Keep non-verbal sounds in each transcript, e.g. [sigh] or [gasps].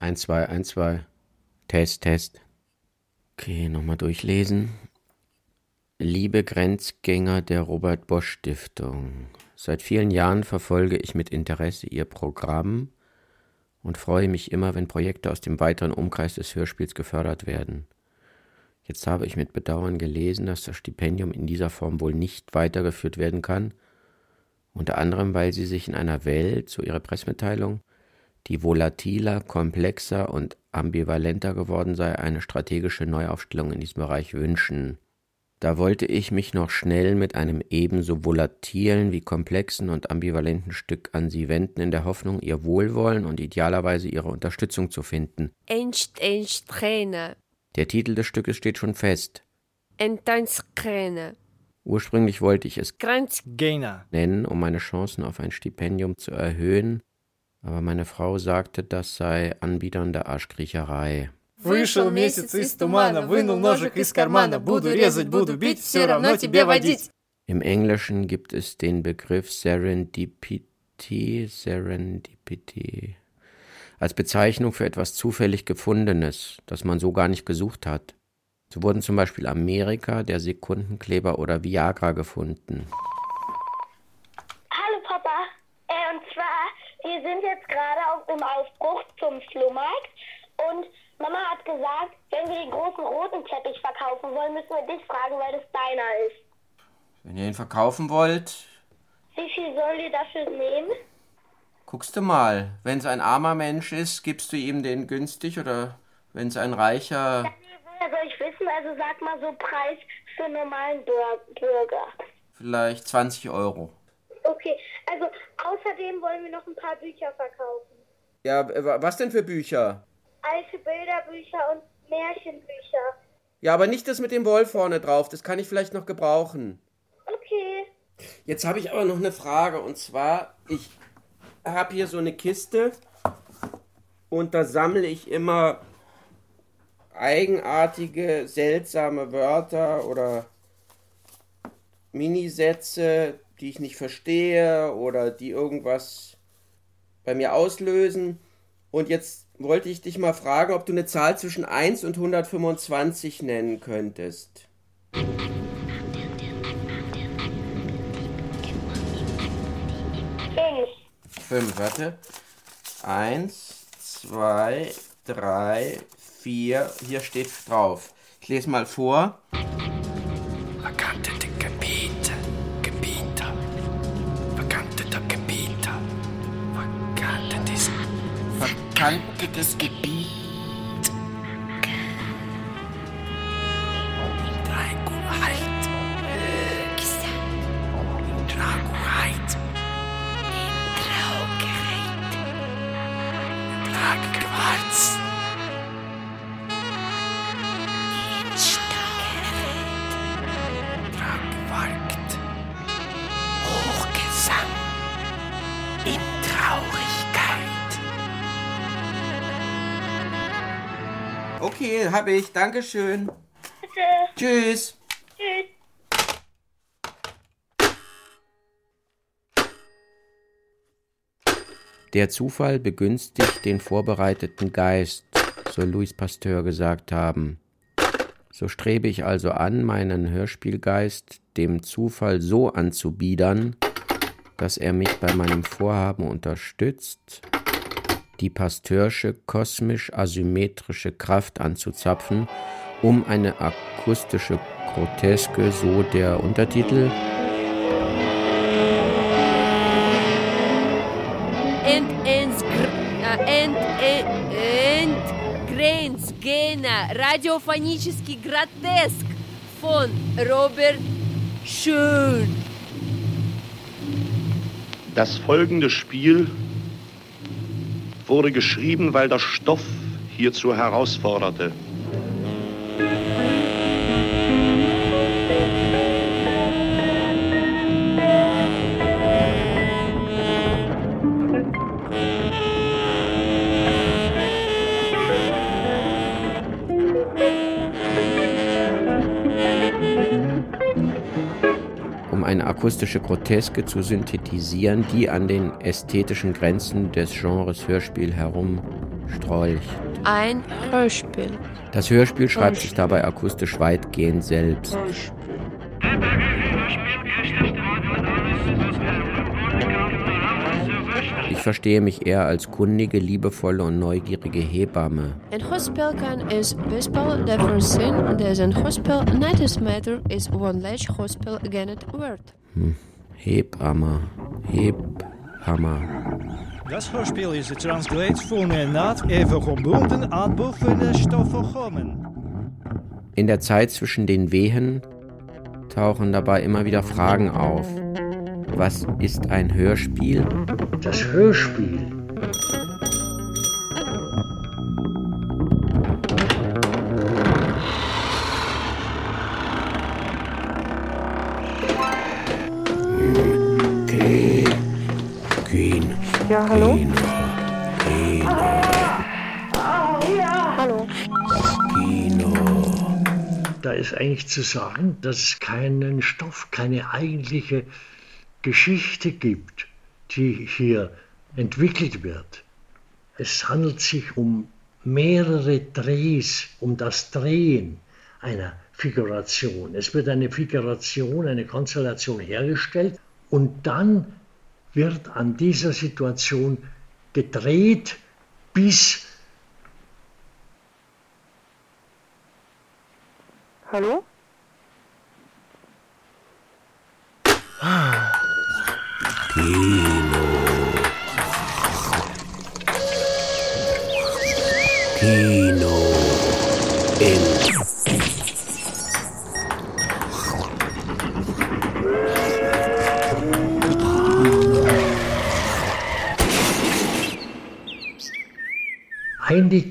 1, 2, 1, 2. Test, Test. Okay, nochmal durchlesen. Liebe Grenzgänger der Robert Bosch Stiftung, seit vielen Jahren verfolge ich mit Interesse Ihr Programm und freue mich immer, wenn Projekte aus dem weiteren Umkreis des Hörspiels gefördert werden. Jetzt habe ich mit Bedauern gelesen, dass das Stipendium in dieser Form wohl nicht weitergeführt werden kann, unter anderem weil Sie sich in einer Welt, so Ihre Pressemitteilung, die volatiler, komplexer und ambivalenter geworden sei, eine strategische Neuaufstellung in diesem Bereich wünschen. Da wollte ich mich noch schnell mit einem ebenso volatilen wie komplexen und ambivalenten Stück an Sie wenden, in der Hoffnung, Ihr Wohlwollen und idealerweise Ihre Unterstützung zu finden. Einstein-Träne. Der Titel des Stückes steht schon fest. Enteinskräne. Ursprünglich wollte ich es Grenzgänger nennen, um meine Chancen auf ein Stipendium zu erhöhen, aber meine Frau sagte, das sei anbiedernde Arschkriecherei. Вышел месяц из тумана, вынул ножик из кармана, буду резать, буду бить, все равно тебе водить. Im Englischen gibt es den Begriff Serendipity, Serendipity, als Bezeichnung für etwas zufällig Gefundenes, das man so gar nicht gesucht hat. So wurden zum Beispiel Amerika, der Sekundenkleber oder Viagra gefunden. Hallo Papa. Äh, und zwar, wir sind jetzt gerade auf im Aufbruch zum Flohmarkt und Mama hat gesagt, wenn wir den großen roten Teppich verkaufen wollen, müssen wir dich fragen, weil das deiner ist. Wenn ihr ihn verkaufen wollt, Wie viel sollen wir dafür nehmen? guckst du mal. Wenn es ein armer Mensch ist, gibst du ihm den günstig oder wenn es ein reicher. Nee, woher soll ich wissen? Also sag mal so Preis für einen normalen Bür Bürger. Vielleicht 20 Euro. Okay, also außerdem wollen wir noch ein paar Bücher verkaufen. Ja, äh, was denn für Bücher? Alte Bilderbücher und Märchenbücher. Ja, aber nicht das mit dem Wolf vorne drauf. Das kann ich vielleicht noch gebrauchen. Okay. Jetzt habe ich aber noch eine Frage und zwar, ich habe hier so eine Kiste und da sammle ich immer eigenartige, seltsame Wörter oder Minisätze, die ich nicht verstehe oder die irgendwas bei mir auslösen. Und jetzt wollte ich dich mal fragen, ob du eine Zahl zwischen 1 und 125 nennen könntest. Fünf. Fünf, warte. Eins, zwei, drei, vier. Hier steht drauf. Ich lese mal vor. Verkantetes Gebiet. Habe ich. Dankeschön. Bitte. Tschüss. Tschüss. Der Zufall begünstigt den vorbereiteten Geist, soll Louis Pasteur gesagt haben. So strebe ich also an, meinen Hörspielgeist dem Zufall so anzubiedern, dass er mich bei meinem Vorhaben unterstützt, die Pasteursche kosmisch asymmetrische Kraft anzuzapfen, um eine akustische Groteske, so der Untertitel, Ent, ents, gr, äh, ent, äh, ent, Grenzgänger, radiophonический Grotesk von Robert Schön. Das folgende Spiel wurde geschrieben, weil der Stoff hierzu herausforderte. Akustische Groteske zu synthetisieren, die an den ästhetischen Grenzen des Genres Hörspiel herum Strolch. Ein Hörspiel. Das Hörspiel schreibt sich dabei akustisch weitgehend selbst. Ich verstehe mich eher als kundige, liebevolle und neugierige Hebamme. Een hospel kan is daarvoor zijn. Dus een hospel net is matter is one large hospel again het woord. Hebamme. Hebhammer. Das Hörspiel ist translate von der Naht even gebunden aan boven Stoffel In der Zeit zwischen den Wehen tauchen dabei immer wieder Fragen auf. Was ist ein Hörspiel? Das Hörspiel. Queen. Ja, hallo? Da ist eigentlich zu sagen, dass es keinen Stoff, keine eigentliche Geschichte gibt, die hier entwickelt wird. Es handelt sich um mehrere Drehs, um das Drehen einer Figuration. Es wird eine Figuration, eine Konstellation hergestellt und dann wird an dieser Situation gedreht, bis Hallo?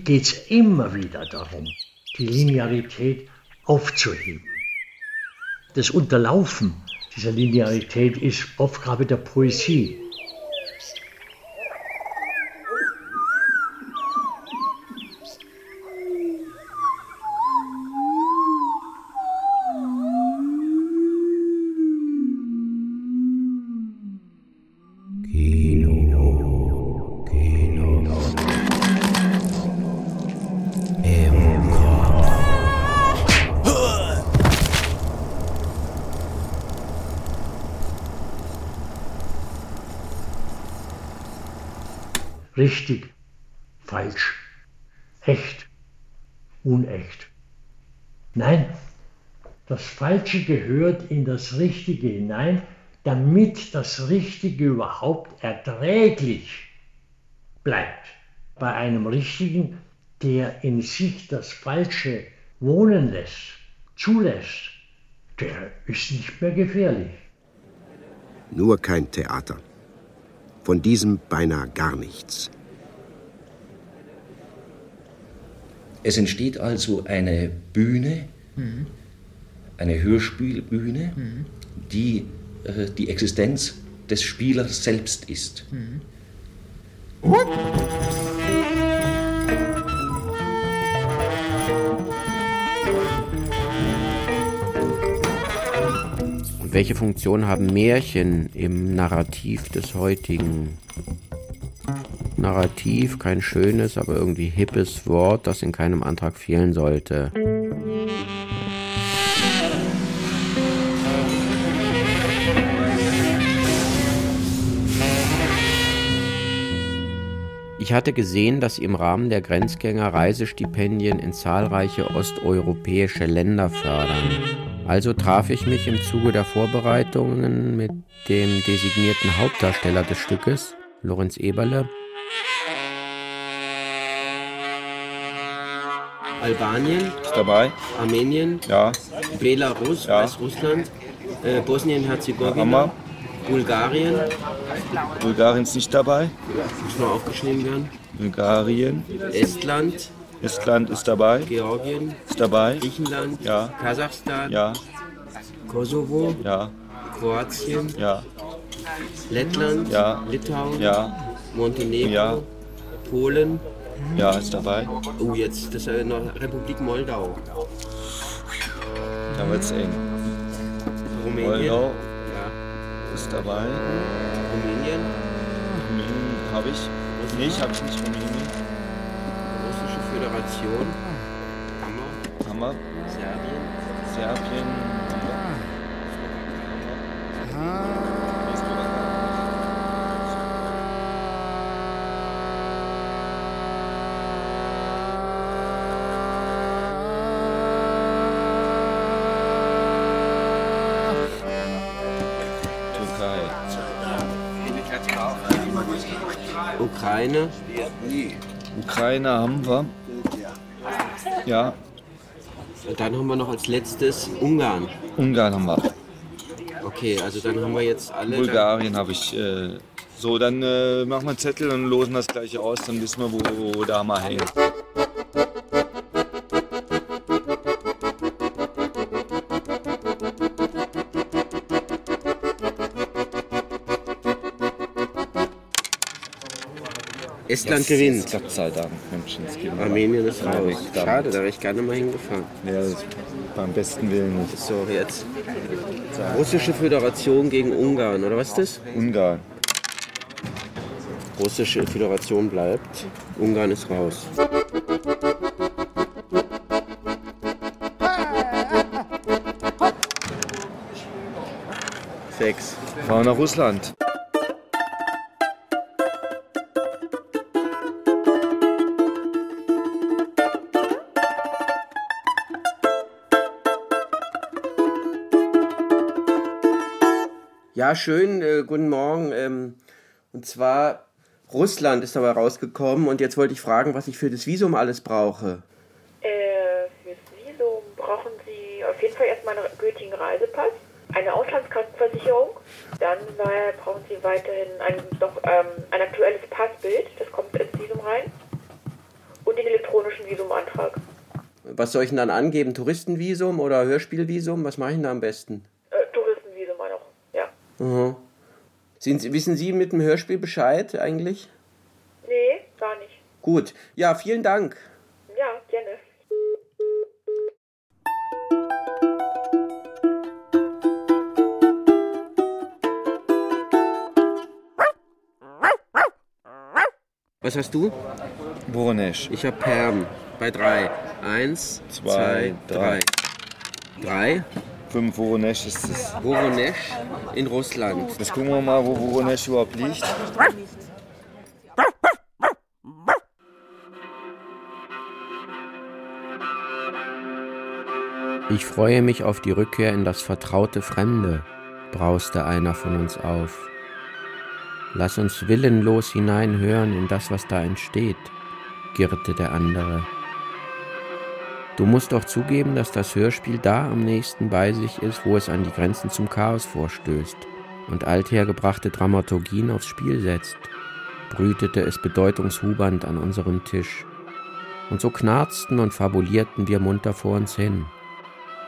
Geht es immer wieder darum, die Linearität aufzuheben. Das Unterlaufen dieser Linearität ist Aufgabe der Poesie. Falsche gehört in das Richtige hinein, damit das Richtige überhaupt erträglich bleibt. Bei einem Richtigen, der in sich das Falsche wohnen lässt, zulässt, der ist nicht mehr gefährlich. Nur kein Theater. Von diesem beinahe gar nichts. Es entsteht also eine Bühne, eine Hörspielbühne, die äh, die Existenz des Spielers selbst ist. Und welche Funktion haben Märchen im Narrativ des heutigen? Narrativ, kein schönes, aber irgendwie hippes Wort, das in keinem Antrag fehlen sollte. Ich hatte gesehen, dass sie im Rahmen der Grenzgänger Reisestipendien in zahlreiche osteuropäische Länder fördern. Also traf ich mich im Zuge der Vorbereitungen mit dem designierten Hauptdarsteller des Stückes, Lorenz Eberle. Albanien, Ist dabei? Armenien, Ja. Belarus, Ja. Weißrussland, äh, Bosnien-Herzegowina. Bulgarien, Bulgarien ist nicht dabei. muss noch aufgeschrieben werden, Bulgarien. Estland, Estland ist dabei. Georgien, Ist dabei. Griechenland, Ja. Kasachstan, Ja. Kosovo, Ja. Kroatien, Ja. Lettland, Ja. Litauen, Ja. Montenegro, Ja. Polen. Ja, ist dabei. Oh, jetzt das ist noch Republik Moldau, Da wird's eng. Rumänien, Moldau ist dabei. Rumänien, Rumänien habe ich. Nee, ich habe nicht Rumänien. Föderation. Hammer. Hammer. Serbien. Serbien. Türkei. Ukraine. Ukraine haben wir. Ja, Und dann haben wir noch als letztes Ungarn. Ungarn haben wir. Okay, also dann haben wir jetzt alle. Bulgarien habe ich. Äh, so, dann äh, machen wir einen Zettel und losen das gleiche aus, dann wissen wir, wo, wo da mal hängen. Estland Yes, gewinnt. jetzt Gott sei Dank. Armenien ist raus. Schade, da wäre ich gerne mal hingefahren. Ja, beim besten Willen nicht. So, jetzt. Russische Föderation gegen Ungarn, oder was ist das? Ungarn. Russische Föderation bleibt. Ungarn ist raus. Sechs. Fahren nach Russland. Ja, schön, äh, guten Morgen. Ähm, und zwar, Russland ist dabei rausgekommen und jetzt wollte ich fragen, was ich für das Visum alles brauche. Äh, fürs Visum brauchen Sie auf jeden Fall erstmal einen gültigen Reisepass, eine Auslandskrankenversicherung, dann äh, brauchen Sie weiterhin ein, doch, ähm, ein aktuelles Passbild, das kommt ins Visum rein, und den elektronischen Visumantrag. Was soll ich denn dann angeben? Touristenvisum oder Hörspielvisum? Was mache ich denn da am besten? Äh, Touristenvisum auch noch, ja. Mhm. Sind Sie, wissen Sie mit dem Hörspiel Bescheid eigentlich? Nee, gar nicht. Gut. Ja, vielen Dank. Ja, gerne. Was hast du? Voronezh. Ich habe Perm bei drei. Eins, zwei, Zwei, drei. Drei. Fünf Voronezh ist es. Voronezh in Russland. Jetzt gucken wir mal, wo Voronezh überhaupt liegt. Ich freue mich auf die Rückkehr in das vertraute Fremde, brauste einer von uns auf. Lass uns willenlos hineinhören in das, was da entsteht, girrte der andere. Du musst doch zugeben, dass das Hörspiel da am nächsten bei sich ist, wo es an die Grenzen zum Chaos vorstößt und althergebrachte Dramaturgien aufs Spiel setzt, brütete es bedeutungshubernd an unserem Tisch. Und so knarzten und fabulierten wir munter vor uns hin.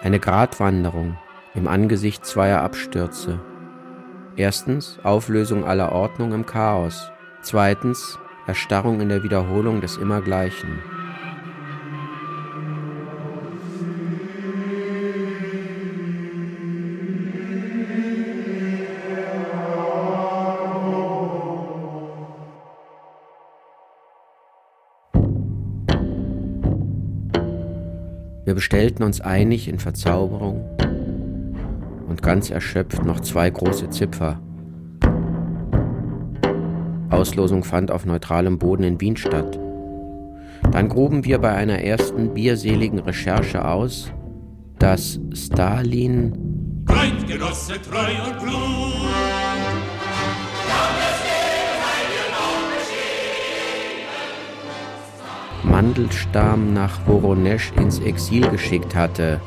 Eine Gratwanderung im Angesicht zweier Abstürze. Erstens Auflösung aller Ordnung im Chaos. Zweitens Erstarrung in der Wiederholung des Immergleichen. Bestellten uns einig in Verzauberung und ganz erschöpft noch zwei große Zipfer. Auslosung fand auf neutralem Boden in Wien statt. Dann gruben wir bei einer ersten bierseligen Recherche aus, dass Stalin Freundgenosse treu und klug. Mandelstam nach Voronezh ins Exil geschickt hatte.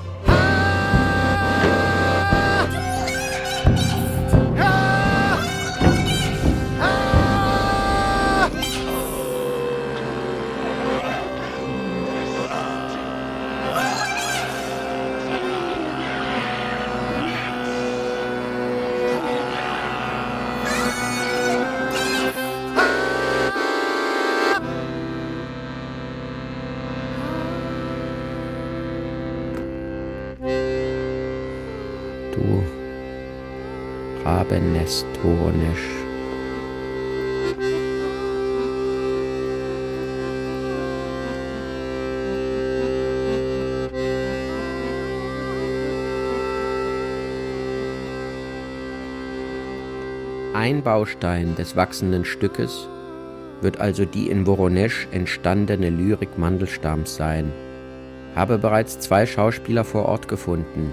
Ein Baustein des wachsenden Stückes wird also die in Woronesch entstandene Lyrik Mandelstams sein. Habe bereits zwei Schauspieler vor Ort gefunden.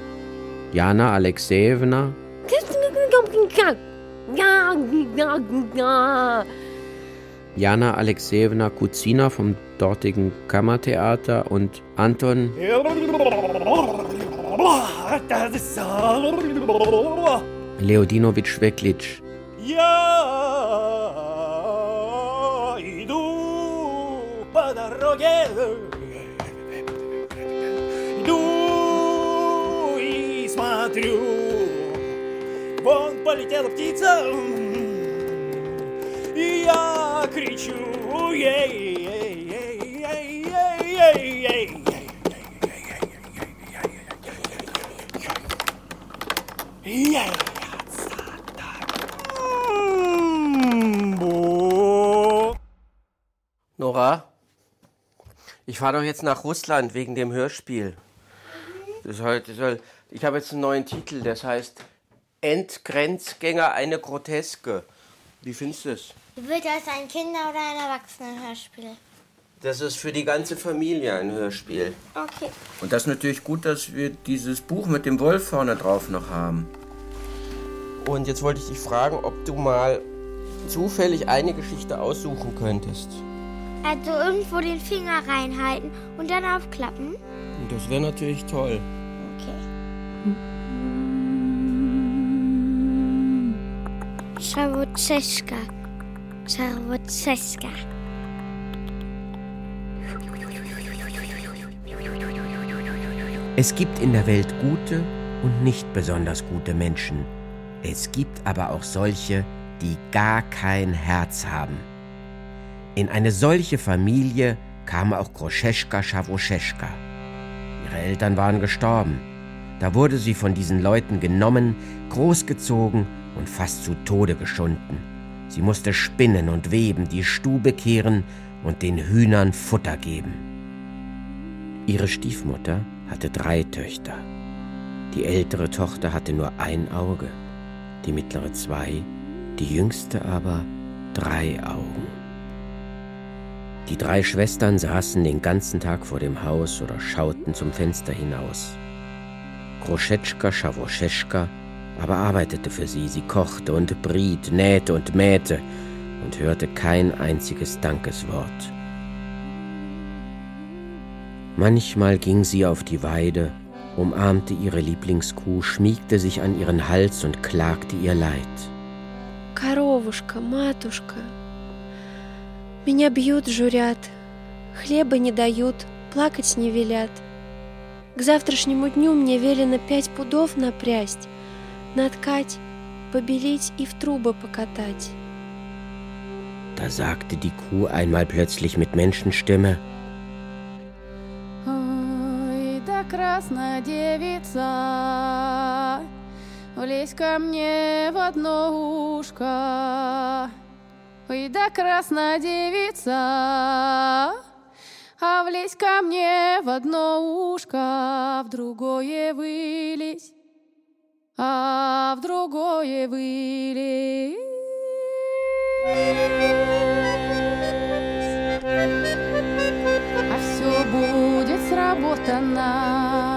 Jana Alexejewna Jana Alexejewna Kuzina vom dortigen Kammertheater und Anton Leodinowitsch Weklitsch. Я иду по дороге, иду и смотрю, вон полетела птица, и я кричу, ей, ей, ей, ей, ей, ей, ей. Yeah. Nora, ich fahre doch jetzt nach Russland wegen dem Hörspiel. Das soll, ich habe jetzt einen neuen Titel, das heißt Endgrenzgänger eine Groteske. Wie findest du es? Wird das ein Kinder- oder ein Erwachsenenhörspiel? Das ist für die ganze Familie ein Hörspiel. Okay. Und das ist natürlich gut, dass wir dieses Buch mit dem Wolf vorne drauf noch haben. Und jetzt wollte ich dich fragen, ob du mal zufällig eine Geschichte aussuchen könntest. Also irgendwo den Finger reinhalten und dann aufklappen? Das wäre natürlich toll. Szarwoceska. Szarwoceska. Es gibt in der Welt gute und nicht besonders gute Menschen. Es gibt aber auch solche, die gar kein Herz haben. In eine solche Familie kam auch Groscheschka Schawoscheschka. Ihre Eltern waren gestorben. Da wurde sie von diesen Leuten genommen, großgezogen und fast zu Tode geschunden. Sie musste spinnen und weben, die Stube kehren und den Hühnern Futter geben. Ihre Stiefmutter hatte drei Töchter. Die ältere Tochter hatte nur ein Auge, die mittlere zwei, die jüngste aber drei Augen. Die drei Schwestern saßen den ganzen Tag vor dem Haus oder schauten zum Fenster hinaus. Kroschetschka Schawoscheschka aber arbeitete für sie, sie kochte und briet, nähte und mähte und hörte kein einziges Dankeswort. Manchmal ging sie auf die Weide, umarmte ihre Lieblingskuh, schmiegte sich an ihren Hals und klagte ihr Leid. Karowuschka, Matuschka, меня бьют, журят, хлеба не дают, плакать не велят. К завтрашнему дню мне велено пять пудов напрясть, наткать, побелить и в трубы покатать. Da sagte die Kuh einmal plötzlich mit Menschenstimme, Ой, да красная девица, влезь ко мне в одно ушко. Ой, да красная девица, а влезь ко мне в одно ушко, в другое вылезь, а в другое вылезь. А все будет сработано.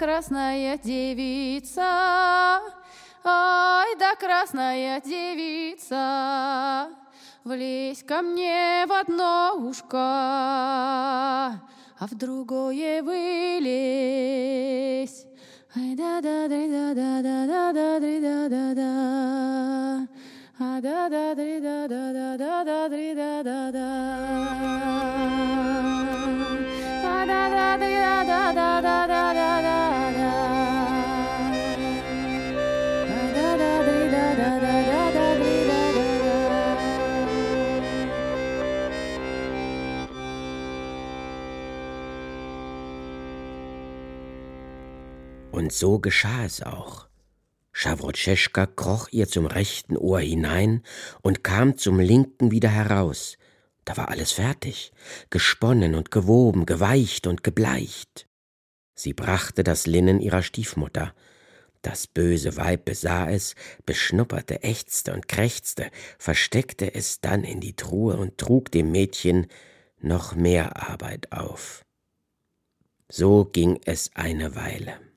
Красная девица, ай, да красная девица, влезь ко мне в одно ушко, а в другое вылезь. Ай, да, да, да, да, да, да, да, да, да, да, да. А да да да да да да да дри да да да. А да да дри да да да да да. Und so geschah es auch. Schawrotscheschka kroch ihr zum rechten Ohr hinein und kam zum linken wieder heraus. Da war alles fertig, gesponnen und gewoben, geweicht und gebleicht. Sie brachte das Linnen ihrer Stiefmutter. Das böse Weib besah es, beschnupperte, ächzte und krächzte, versteckte es dann in die Truhe und trug dem Mädchen noch mehr Arbeit auf. So ging es eine Weile.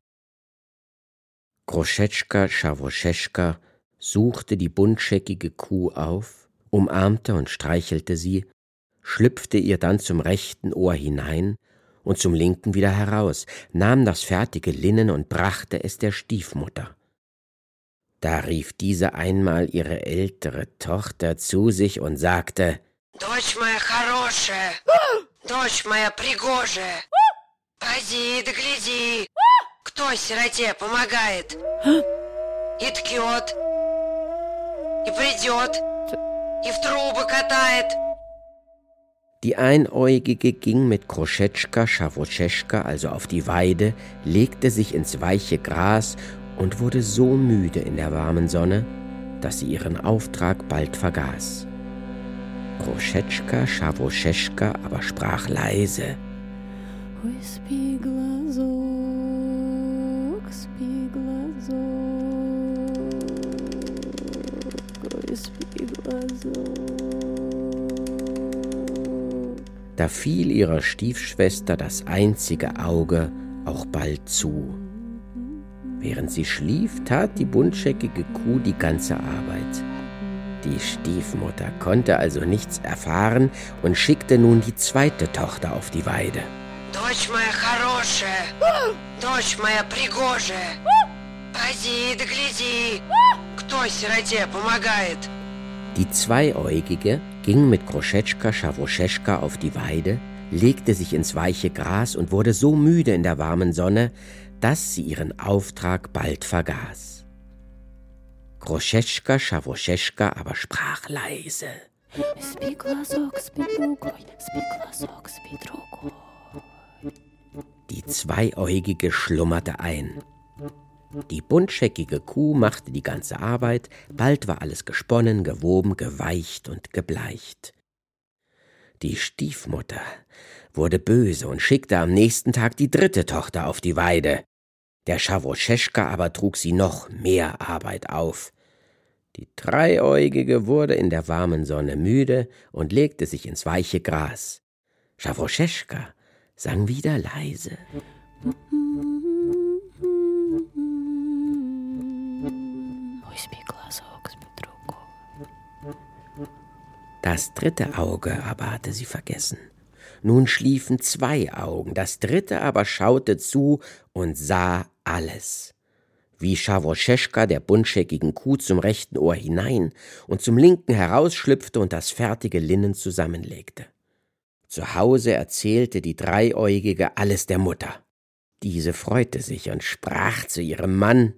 Groschetschka Schawoscheschka suchte die buntscheckige Kuh auf, umarmte und streichelte sie, schlüpfte ihr dann zum rechten Ohr hinein und zum linken wieder heraus, nahm das fertige Linnen und brachte es der Stiefmutter. Da rief diese einmal ihre ältere Tochter zu sich und sagte Дочь моя хорошая, [gasps] дочь моя пригожая, [gasps] поди да гляди, [laughs] кто сироте помогает. И ткет, и придет, и в трубы катает. Die Einäugige ging mit Kroschetschka Schawoscheschka also auf die Weide, legte sich ins weiche Gras und wurde so müde in der warmen Sonne, dass sie ihren Auftrag bald vergaß. Kroschetschka Schawoscheschka aber sprach leise. Ой, Da fiel ihrer Stiefschwester das einzige Auge auch bald zu. Während sie schlief, tat die buntscheckige Kuh die ganze Arbeit. Die Stiefmutter konnte also nichts erfahren und schickte nun die zweite Tochter auf die Weide. Дочь моя хорошая, дочь моя пригожая, поди да гляди, кто сироте помогает. Die Zweieugige ging mit Kroschetschka Schawroscheschka auf die Weide, legte sich ins weiche Gras und wurde so müde in der warmen Sonne, dass sie ihren Auftrag bald vergaß. Kroschetschka Schawroscheschka aber sprach leise. Die Zweieugige schlummerte ein. Die buntscheckige Kuh machte die ganze Arbeit, bald war alles gesponnen, gewoben, geweicht und gebleicht. Die Stiefmutter wurde böse und schickte am nächsten Tag die dritte Tochter auf die Weide. Der Schawoscheschka aber trug sie noch mehr Arbeit auf. Die Dreiäugige wurde in der warmen Sonne müde und legte sich ins weiche Gras. Schawoscheschka sang wieder leise. Das dritte Auge aber hatte sie vergessen. Nun schliefen zwei Augen, das dritte aber schaute zu und sah alles. Wie Schawoscheschka der buntscheckigen Kuh zum rechten Ohr hinein und zum linken herausschlüpfte und das fertige Linnen zusammenlegte. Zu Hause erzählte die Dreiäugige alles der Mutter. Diese freute sich und sprach zu ihrem Mann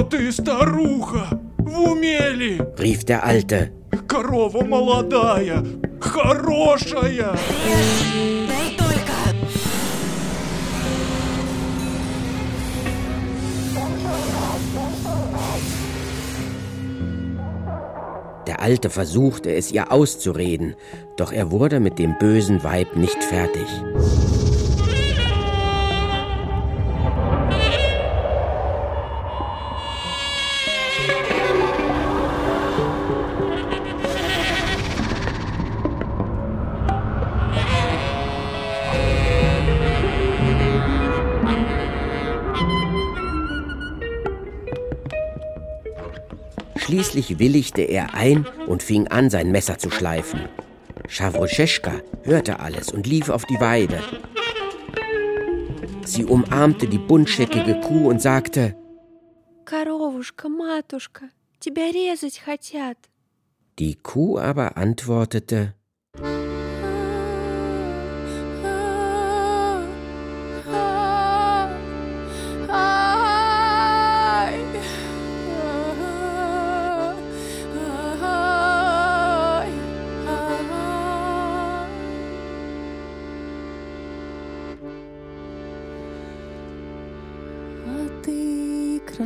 Что ты, старуха? В уме ли? rief der Alte. Корова молодая, хорошая. Дай только. Der Alte versuchte es ihr auszureden, doch er wurde mit dem bösen Weib nicht fertig. Schließlich willigte er ein und fing an, sein Messer zu schleifen. Schawroscheschka hörte alles und lief auf die Weide. Sie umarmte die buntscheckige Kuh und sagte, Коровушка, матушка, тебя резать хотят. die Kuh aber antwortete,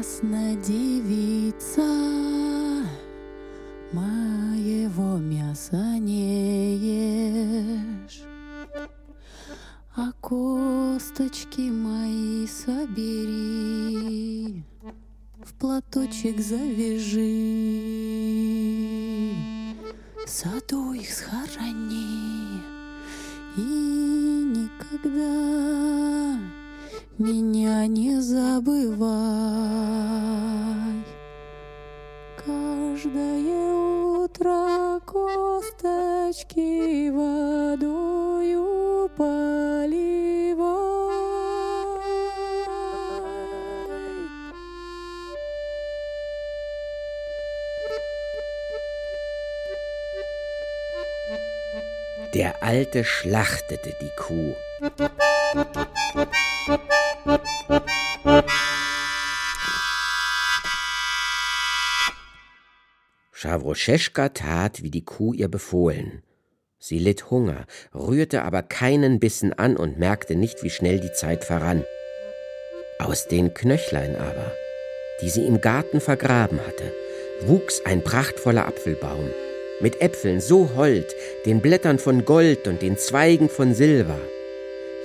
краснодевица, моего мяса не ешь, а косточки мои собери, в платочек завяжи, в саду их схорони и никогда меня не забывай. Каждое утро косточки водою поливай. Der Alte schlachtete die Kuh. Schawroscheschka tat, wie die Kuh ihr befohlen. Sie litt Hunger, rührte aber keinen Bissen an und merkte nicht, wie schnell die Zeit verrann. Aus den Knöchlein aber, die sie im Garten vergraben hatte, wuchs ein prachtvoller Apfelbaum, mit Äpfeln so hold, den Blättern von Gold und den Zweigen von Silber.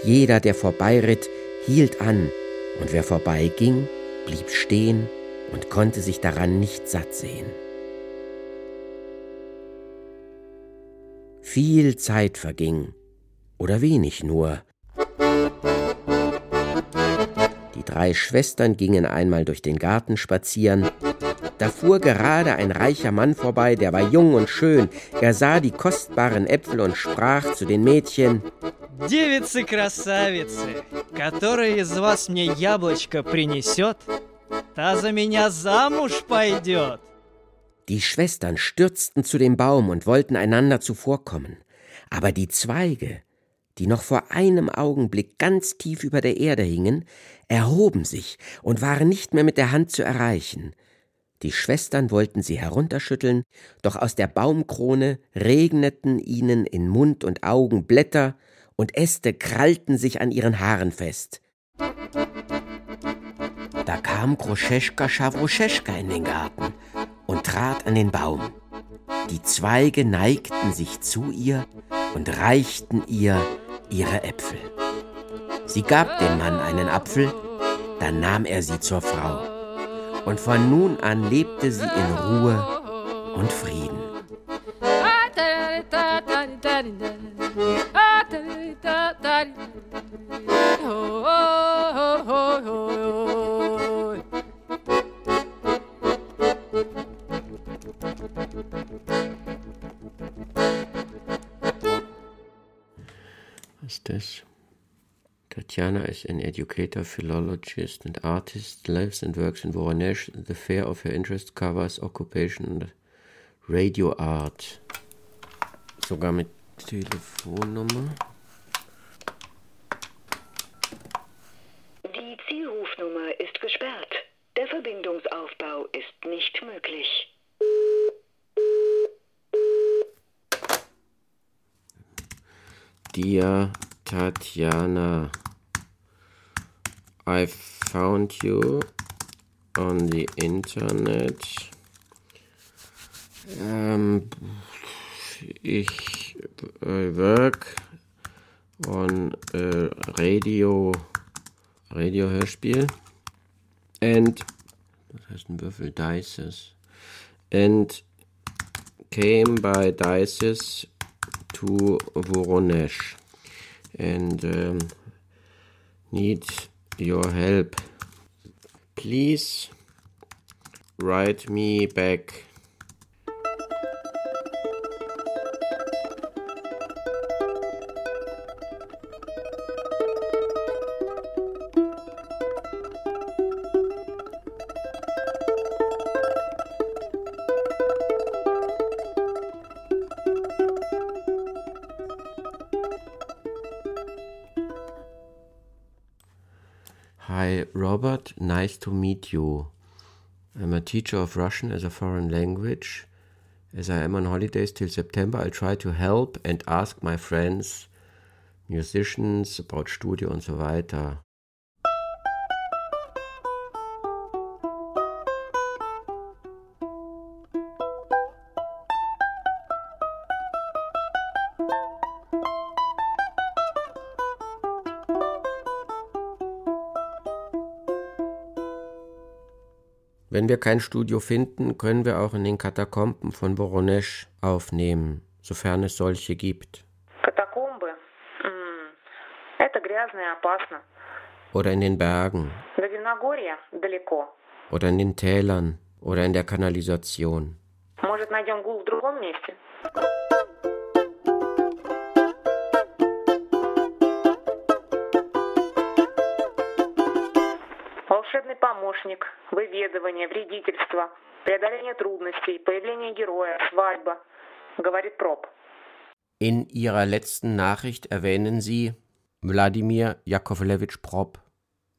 Jeder, der vorbeiritt, hielt an, und wer vorbeiging, blieb stehen und konnte sich daran nicht satt sehen. Viel Zeit verging, oder wenig nur. Die drei Schwestern gingen einmal durch den Garten spazieren. Da fuhr gerade ein reicher Mann vorbei, der war jung und schön. Er sah die kostbaren Äpfel und sprach zu den Mädchen: Девицы-красавицы, которая из вас мне яблочко принесет, та за меня замуж пойдет. Die Schwestern stürzten zu dem Baum und wollten einander zuvorkommen. Aber die Zweige, die noch vor einem Augenblick ganz tief über der Erde hingen, erhoben sich und waren nicht mehr mit der Hand zu erreichen. Die Schwestern wollten sie herunterschütteln, doch aus der Baumkrone regneten ihnen in Mund und Augen Blätter, und Äste krallten sich an ihren Haaren fest. Da kam Groscheschka Schawroscheschka in den Garten und trat an den Baum. Die Zweige neigten sich zu ihr und reichten ihr ihre Äpfel. Sie gab dem Mann einen Apfel, dann nahm er sie zur Frau. Und von nun an lebte sie in Ruhe und Frieden. Das? Tatjana is an educator, philologist and artist, lives and works in Voronezh. The fair of her interest covers occupation and radio art. Sogar mit Telefonnummer. Die Zielrufnummer ist gesperrt. Der Verbindungsaufbau ist nicht möglich. Dear Tatjana, I found you on the internet. Um, ich I work on a radio Radiohörspiel and das heißt ein Würfel? Dices. And came by Dices to Voronezh and um, need your help. Please write me back. Nice to meet you. I'm a teacher of Russian as a foreign language. As I am on holidays till September, I'll try to help and ask my friends, musicians, about studio und so weiter. Wenn wir kein Studio finden, können wir auch in den Katakomben von Voronezh aufnehmen, sofern es solche gibt. Катакомбы? М, Это грязно и опасно. Oder in den Bergen. До Дивногорья далеко. Oder in den Tälern. Oder in der Kanalisation. Может, найдем гул в другом месте? Волшебный помощник, выведывание, вредительство, преодоление трудностей, появление героя, свадьба, говорит Проб. In ihrer letzten Nachricht erwähnen sie Wladimir Jakovlewitsch Prop.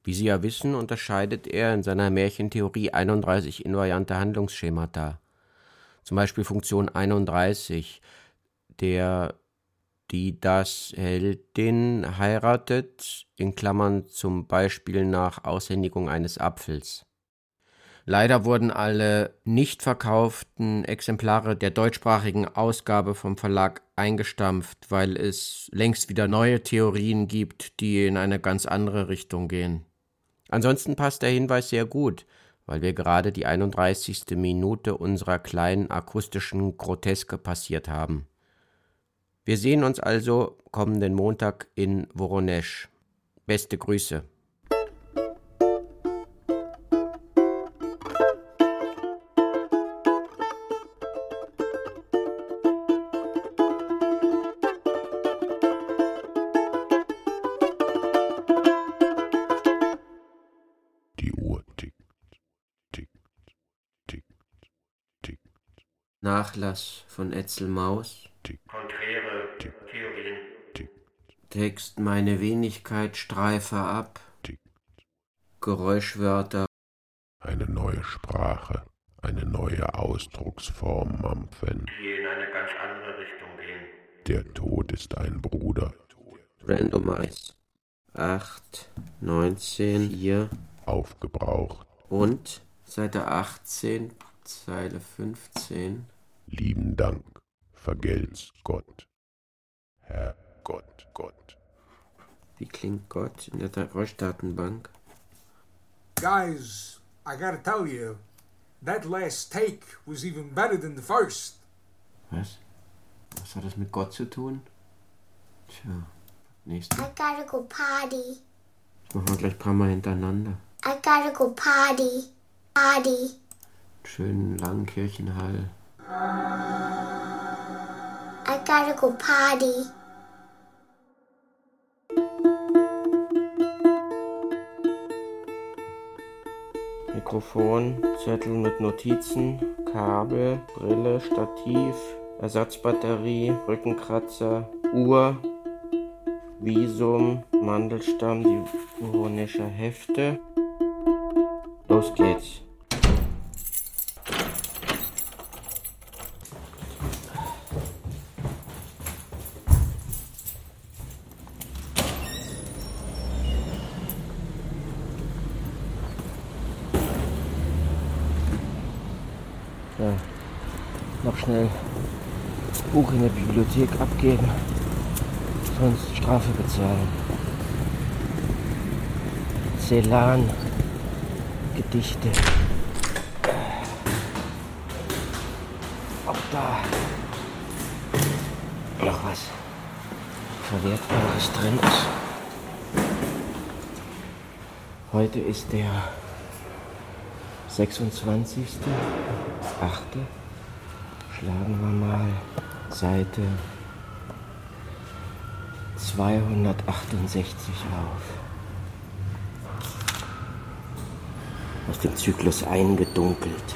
Wie Sie ja wissen, unterscheidet er in seiner Märchentheorie 31 invariante Handlungsschemata. Zum Beispiel Funktion 31, der die das Heldin heiratet, in Klammern zum Beispiel nach Aushändigung eines Apfels. Leider wurden alle nicht verkauften Exemplare der deutschsprachigen Ausgabe vom Verlag eingestampft, weil es längst wieder neue Theorien gibt, die in eine ganz andere Richtung gehen. Ansonsten passt der Hinweis sehr gut, weil wir gerade die 31. Minute unserer kleinen akustischen Groteske passiert haben. Wir sehen uns also kommenden Montag in Voronezh. Beste Grüße. Nachlass von Etzel Maus. Konträre Theorien. Text Meine Wenigkeit streife ab. Geräuschwörter. Eine neue Sprache, eine neue Ausdrucksform Mampfen. Die in eine ganz andere Richtung gehen. Der Tod ist ein Bruder. Randomize. 8, 19, 4. Aufgebraucht. Und Seite 18, Zeile 15. Lieben Dank, vergelt's Gott. Herr Gott, Gott. Wie klingt Gott in der Geräuschdatenbank? Guys, I gotta tell you, that last take was even better than the first. Was? Was hat das mit Gott zu tun? Tja, nächste. I gotta go party. Das machen wir gleich ein paar Mal hintereinander. I gotta go party. Party. Schönen langen Kirchenhall. I gotta go party. Mikrofon, Zettel mit Notizen, Kabel, Brille, Stativ, Ersatzbatterie, Rückenkratzer, Uhr, Visum, Mandelstamm, die Voronezher Hefte. Los geht's. Ja, noch schnell Buch in der Bibliothek abgeben, sonst Strafe bezahlen. Celan, Gedichte. Auch da noch was Verwertbares drin ist. Heute ist der 26. Achte. Schlagen wir mal Seite 268 auf. Aus dem Zyklus eingedunkelt.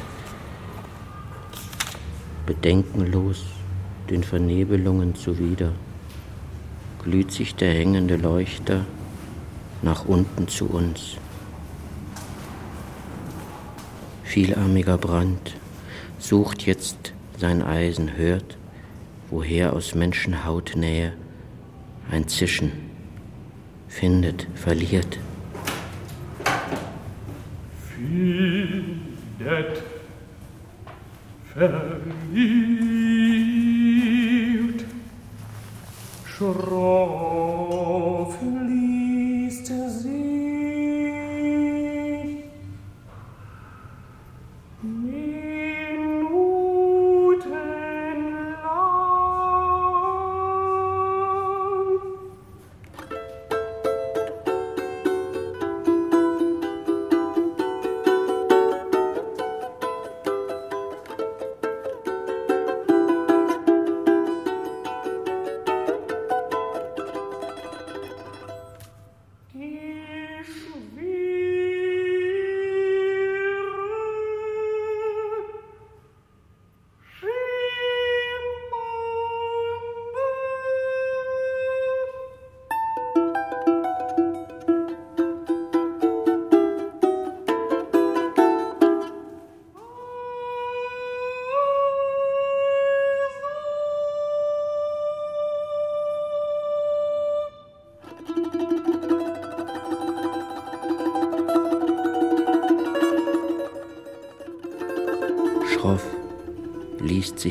Bedenkenlos den Vernebelungen zuwider glüht sich der hängende Leuchter nach unten zu uns. Vielarmiger Brand sucht jetzt sein Eisen, hört, woher aus Menschenhautnähe ein Zischen findet, verliert. Findet, verliert, schroff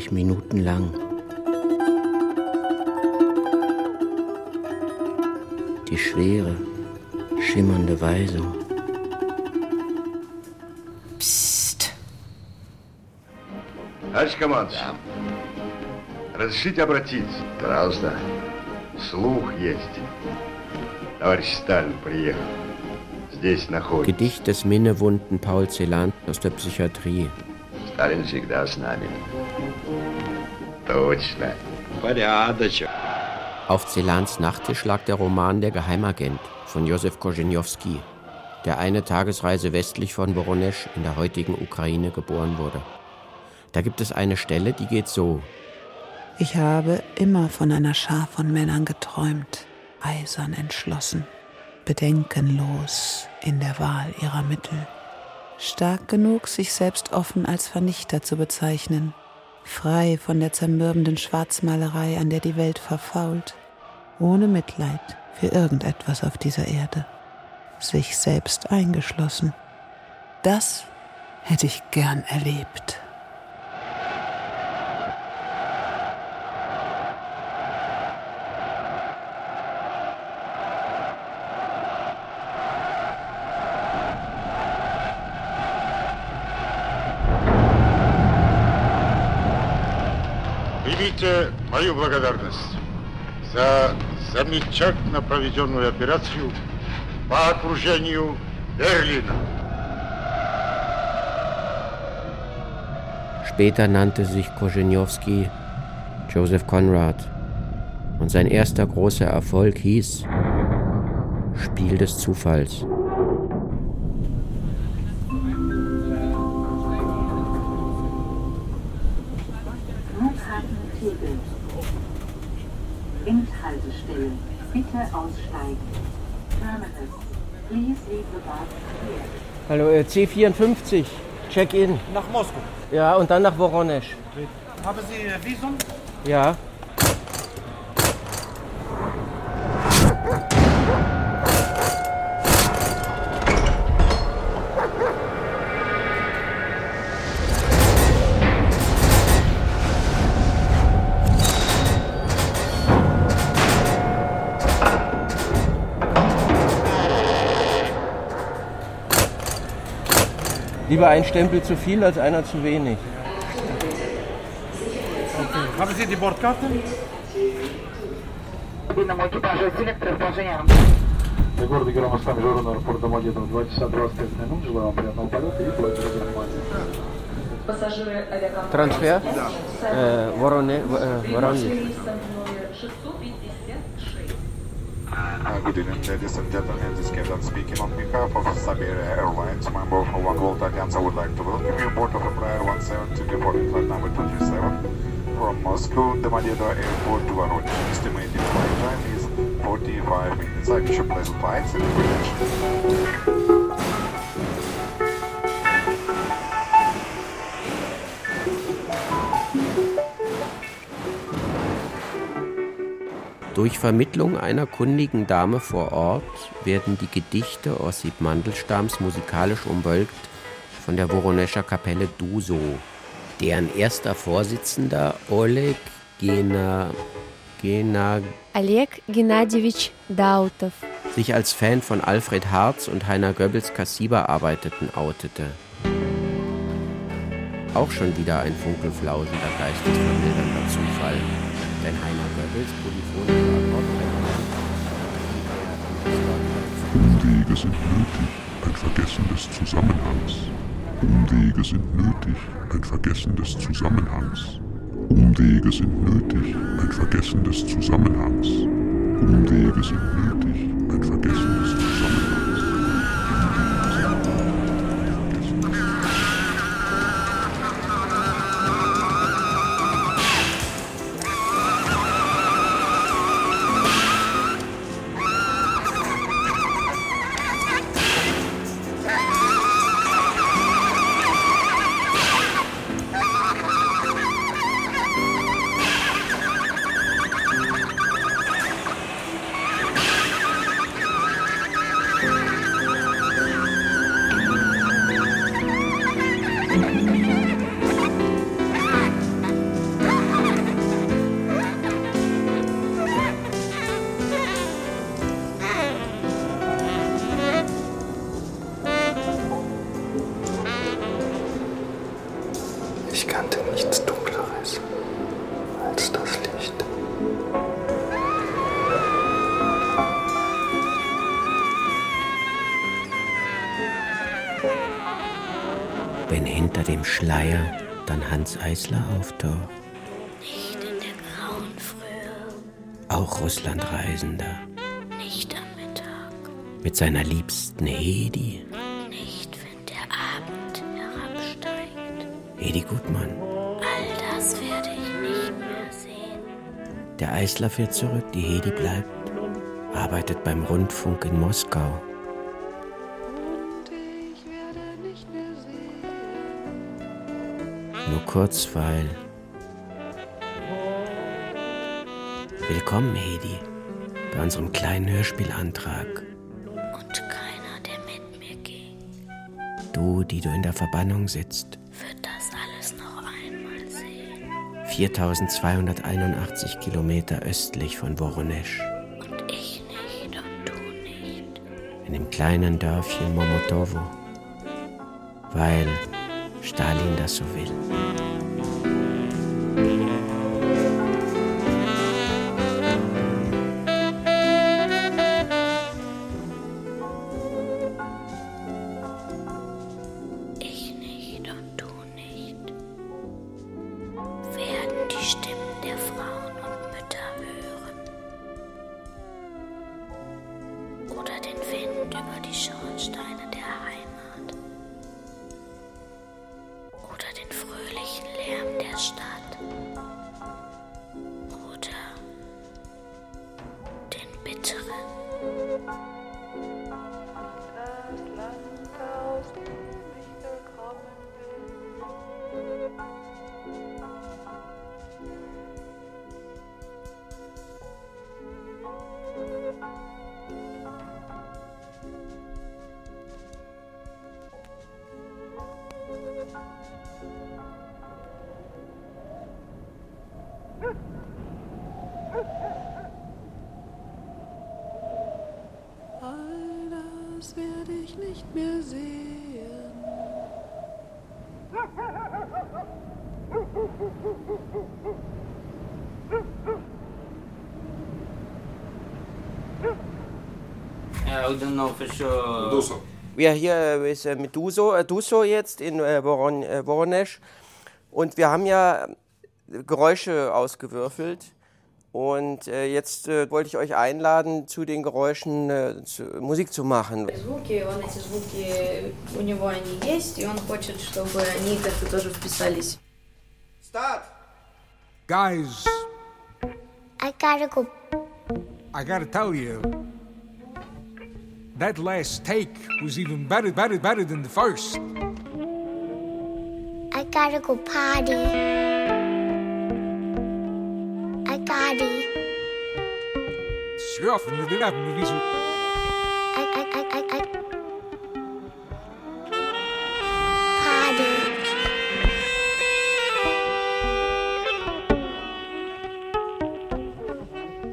30 Minuten lang. Die schwere, schimmernde Weisung. Psst. Товарищ командующий, да. разрешите обратиться? Пожалуйста. Слух есть. Товарищ Сталин приехал. Здесь находится. Gedicht des minnewunden Paul Celan aus der Psychiatrie. Stalin всегда с нами. Точно. Порядочек. Auf Celans Nachttisch lag der Roman Der Geheimagent von Josef Korzeniowski, der eine Tagesreise westlich von Woronesch in der heutigen Ukraine geboren wurde. Da gibt es eine Stelle, die geht so. Ich habe immer von einer Schar von Männern geträumt, eisern entschlossen, bedenkenlos in der Wahl ihrer Mittel, stark genug, sich selbst offen als Vernichter zu bezeichnen, frei von der zermürbenden Schwarzmalerei, an der die Welt verfault, ohne Mitleid für irgendetwas auf dieser Erde, sich selbst eingeschlossen. Das hätte ich gern erlebt. мою благодарность за замечательно проведенную операцию по окружению Берлина. Später nannte sich Korzeniowski Joseph Conrad und sein erster großer Erfolg hieß Spiel des Zufalls. Hallo, äh, C54, Check-in. Nach Moskau. Ja, und dann nach Woronesch. Haben Sie Visum? Ja. Lieber ein Stempel zu viel als einer zu wenig. Okay. Haben Sie die Bordkarte? До города Громостан, Жорон, аэропорт Домодедово, 2 часа 25 минут. Желаю вам приятного полета и благодарю за внимание. Transfer? Äh, Worone, äh, Good evening, ladies and gentlemen. This is Captain speaking on behalf of Siberia Airlines, member of One World Alliance. I would like to welcome you aboard of Embraer 170 departing flight number 27 from Moscow, Domodedovo Airport to Voronezh. Estimated flight time is 45 minutes. I wish you pleasant flights and good Durch Vermittlung einer kundigen Dame vor Ort werden die Gedichte Ossip Mandelstams musikalisch umwölkt von der Woronescher Kapelle Duso, deren erster Vorsitzender Oleg Gena, Gena, Oleg Genadjewitsch Dautov sich als Fan von Alfred Harz und Heiner Goebbels Kassiber arbeiteten, outete. Auch schon wieder ein funkelflausender, geistesvermildernder Zufall, denn Heiner Goebbels Polyphon Umwege sind nötig, ein Vergessen des Zusammenhangs. Umwege sind nötig, ein Vergessen des Zusammenhangs. Umwege sind nötig, ein Vergessen des Zusammenhangs. Umwege sind nötig, ein Vergessen des. Hans Eisler auftaucht. Nicht in der grauen Frühe, Auch Russlandreisender. nicht am Mittag, Mit seiner liebsten Hedi. nicht wenn der Abend herabsteigt. Hedi Gutmann. All das werde ich nicht mehr sehen. Der Eisler fährt zurück, die Hedi bleibt. Arbeitet beim Rundfunk in Moskau. Nur kurz, weil. Willkommen, Hedi, bei unserem kleinen Hörspielantrag. Und keiner, der mit mir ging, Du, die du in der Verbannung sitzt. wird das alles noch einmal sehen. 4281 Kilometer östlich von Woronesch. Und ich nicht und du nicht. In dem kleinen Dörfchen Momotovo. Weil Stalin das so will. Ich nicht und du nicht. Werden die Stimmen der Frauen und Mütter hören. Oder den Wind über die Schornsteine I don't know for sure. Duso. We are here with uh, Meduso, uh, Duso jetzt in uh, Voron, uh, Voronesch. Und wir haben ja Geräusche ausgewürfelt. Und äh, jetzt äh, wollte ich euch einladen, zu den Geräuschen äh, zu, Musik zu machen. звуки, он эти звуки, у него они есть, и он хочет, чтобы они как-то тоже вписались. Guys, I gotta go. I gotta tell you, That last take was even better, better, better than the first. I gotta go potty. I gotta. Sure, from the left movies. I, I, I, I, I. Potty.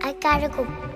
I gotta go.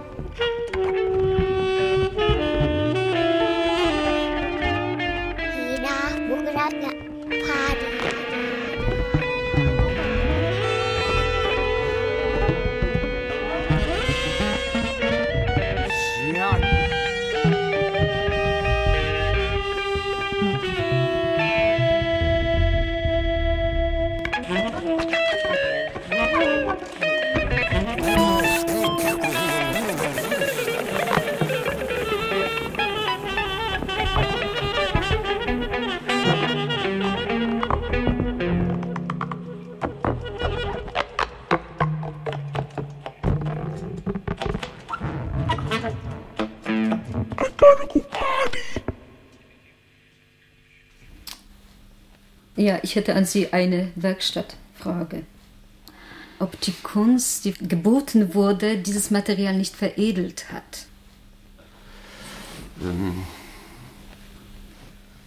Ja, ich hätte an Sie eine Werkstattfrage. Ob die Kunst, die geboten wurde, dieses Material nicht veredelt hat. Ähm,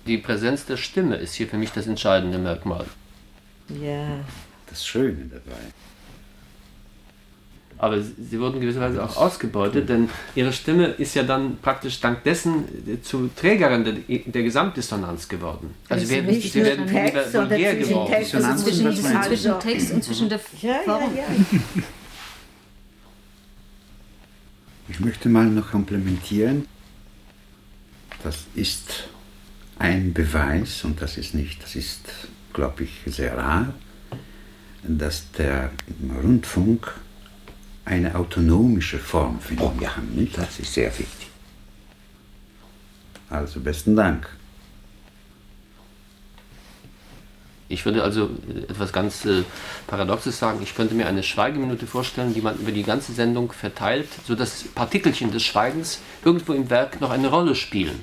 Die Präsenz der Stimme ist hier für mich das entscheidende Merkmal. Ja. Das Schöne dabei. Aber sie wurden gewisserweise auch ausgebeutet, denn ihre Stimme ist ja dann praktisch dank dessen zu Trägerin der, der Gesamtdissonanz geworden. Also wir, sie werden vulgär geworden. Dissonanz zwischen, zwischen Text und zwischen der Form. Ich möchte mal noch komplementieren. Das ist ein Beweis, und das ist nicht, das ist, glaube ich, sehr rar, dass der Rundfunk eine autonomische Form findet. Oh ja, nicht? das ist sehr wichtig. Also besten Dank. Ich würde also etwas ganz äh, Paradoxes sagen. Ich könnte mir eine Schweigeminute vorstellen, die man über die ganze Sendung verteilt, sodass Partikelchen des Schweigens irgendwo im Werk noch eine Rolle spielen.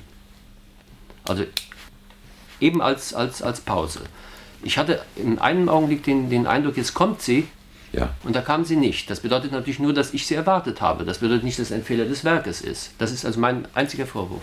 Also eben als, als, als Pause. Ich hatte in einem Augenblick den, den Eindruck, jetzt kommt sie. Ja. Und da kam sie nicht. Das bedeutet natürlich nur, dass ich sie erwartet habe. Das bedeutet nicht, dass es ein Fehler des Werkes ist. Das ist also mein einziger Vorwurf.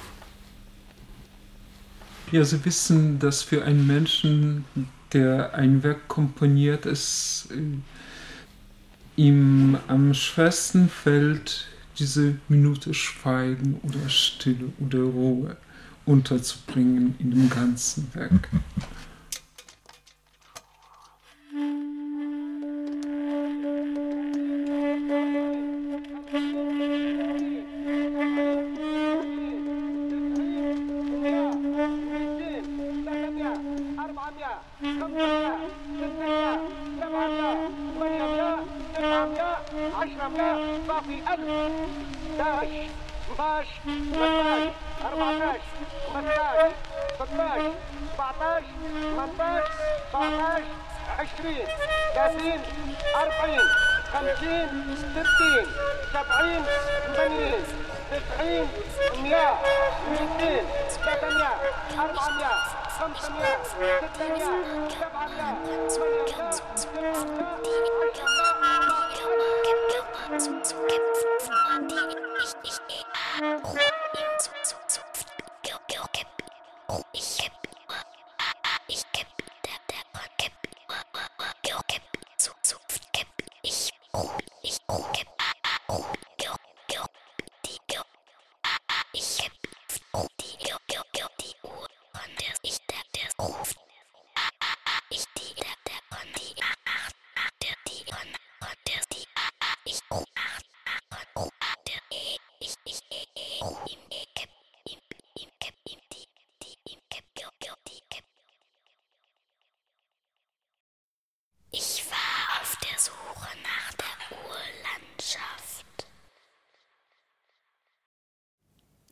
Ja, Sie wissen, dass für einen Menschen, der ein Werk komponiert, es äh, ihm am schwersten fällt, diese Minute Schweigen oder Stille oder Ruhe unterzubringen in dem ganzen Werk. [laughs]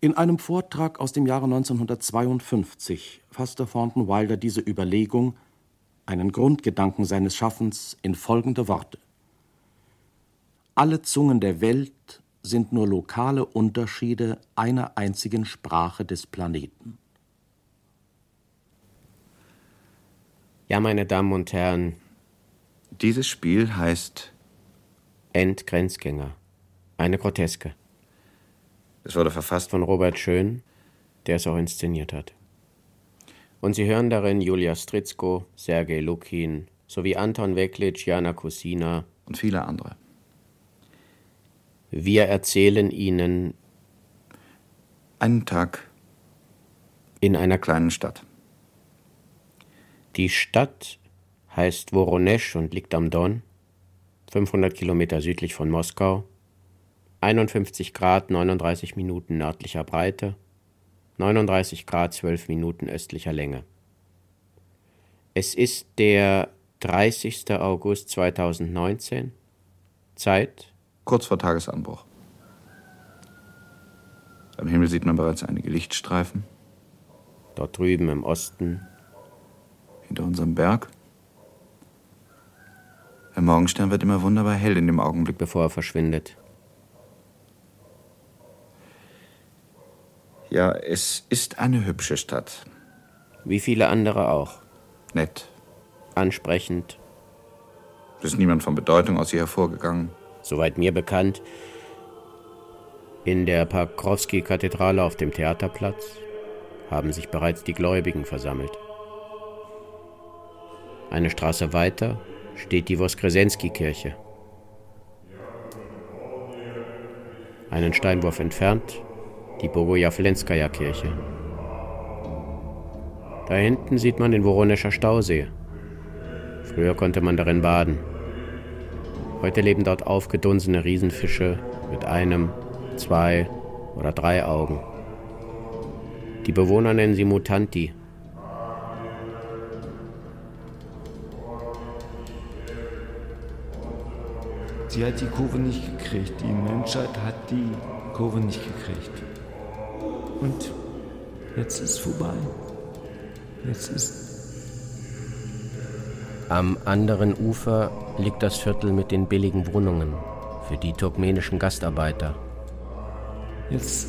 In einem Vortrag aus dem Jahre 1952 fasste Thornton Wilder diese Überlegung, einen Grundgedanken seines Schaffens, in folgende Worte. Alle Zungen der Welt sind nur lokale Unterschiede einer einzigen Sprache des Planeten. Ja, meine Damen und Herren. Dieses Spiel heißt Endgrenzgänger. Eine Groteske. Es wurde verfasst von Robert Schön, der es auch inszeniert hat. Und Sie hören darin Julia Stritzko, Sergei Lukin sowie Anton Weklitsch, Jana Kusina und viele andere. Wir erzählen Ihnen einen Tag in einer kleinen Stadt. Die Stadt heißt Woronesch und liegt am Don, 500 Kilometer südlich von Moskau 51 Grad 39 Minuten nördlicher Breite, 39 Grad 12 Minuten östlicher Länge. Es ist der 30. August 2019. Zeit? Kurz vor Tagesanbruch. Am Himmel sieht man bereits einige Lichtstreifen. Dort drüben im Osten. Hinter unserem Berg. Der Morgenstern wird immer wunderbar hell in dem Augenblick, bevor er verschwindet. Ja, es ist eine hübsche Stadt. Wie viele andere auch. Nett. Ansprechend. Es ist niemand von Bedeutung aus ihr hervorgegangen. Soweit mir bekannt. In der Parkrowski-Kathedrale auf dem Theaterplatz haben sich bereits die Gläubigen versammelt. Eine Straße weiter steht die Voskresensky-Kirche. Einen Steinwurf entfernt die Bogojawlenskaja Kirche. Da hinten sieht man den Woronescher Stausee. Früher konnte man darin baden. Heute leben dort aufgedunsene Riesenfische mit einem, zwei oder drei Augen. Die Bewohner nennen sie Mutanti. Sie hat die Kurve nicht gekriegt. Die Menschheit hat die Kurve nicht gekriegt. Und jetzt ist vorbei. Jetzt ist. Am anderen Ufer liegt das Viertel mit den billigen Wohnungen für die turkmenischen Gastarbeiter. Jetzt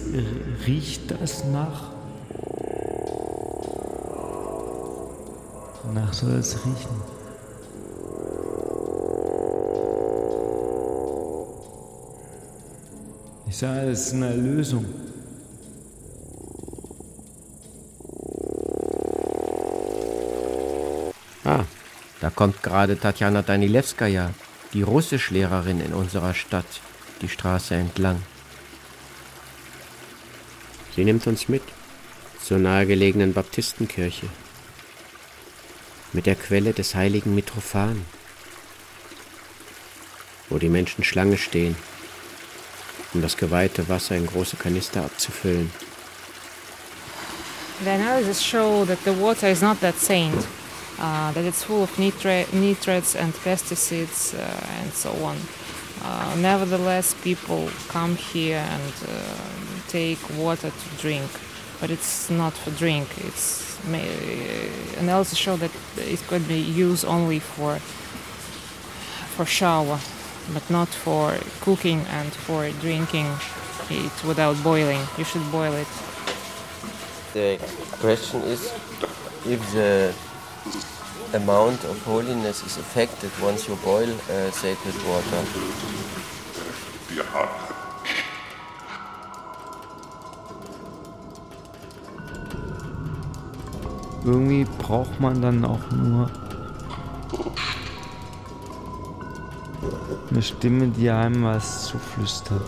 riecht das nach. Nach soll es riechen. Ich sage, es ist eine Erlösung. Ah, da kommt gerade Tatjana Danilewskaja, die Russischlehrerin in unserer Stadt, die Straße entlang. Sie nimmt uns mit zur nahegelegenen Baptistenkirche mit der Quelle des heiligen Mitrophan, wo die Menschen Schlange stehen um das geweihte Wasser in große Kanister abzufüllen. The analysis show that the water is not that saint, uh, that it's full of nitra nitrates and pesticides uh, and so on. Uh, nevertheless, people come here and uh, take water to drink, but it's not for drink. It's analysis show that it could be used only for for shower but not for cooking and for drinking it without boiling. You should boil it. The question is if the amount of holiness is affected once you boil uh, sacred water. Irgendwie braucht man dann auch nur Eine Stimme, die einem was zuflüstert.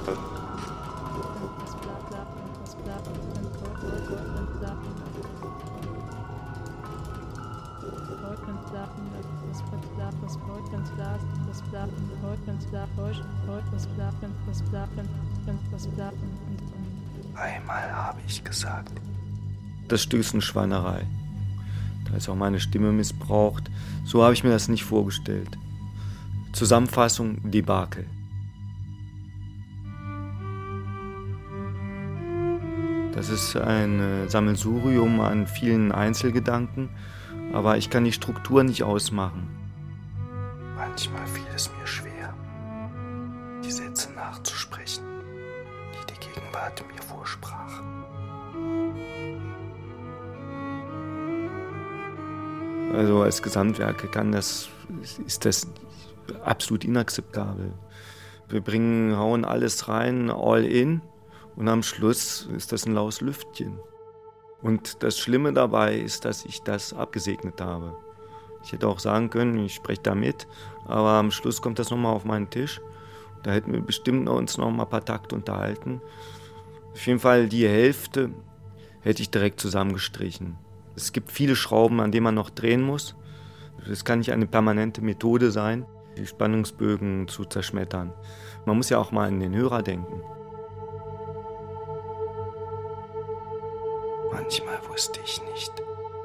Einmal habe ich gesagt. Das Stück ist eine Schweinerei. Da ist auch meine Stimme missbraucht. So habe ich mir das nicht vorgestellt. Zusammenfassung Debakel. Das ist ein Sammelsurium an vielen Einzelgedanken, aber ich kann die Struktur nicht ausmachen. Manchmal fiel es mir schwer, die Sätze nachzusprechen, die die Gegenwart mir vorsprach. Also als Gesamtwerke kann das, ist das absolut inakzeptabel. Wir bringen, hauen alles rein, all in und am Schluss ist das ein laues Lüftchen. Und das Schlimme dabei ist, dass ich das abgesegnet habe. Ich hätte auch sagen können, ich spreche da mit, aber am Schluss kommt das nochmal auf meinen Tisch. Da hätten wir bestimmt uns noch mal ein paar Takte unterhalten. Auf jeden Fall die Hälfte hätte ich direkt zusammengestrichen. Es gibt viele Schrauben, an denen man noch drehen muss. Das kann nicht eine permanente Methode sein die Spannungsbögen zu zerschmettern. Man muss ja auch mal an den Hörer denken. Manchmal wusste ich nicht,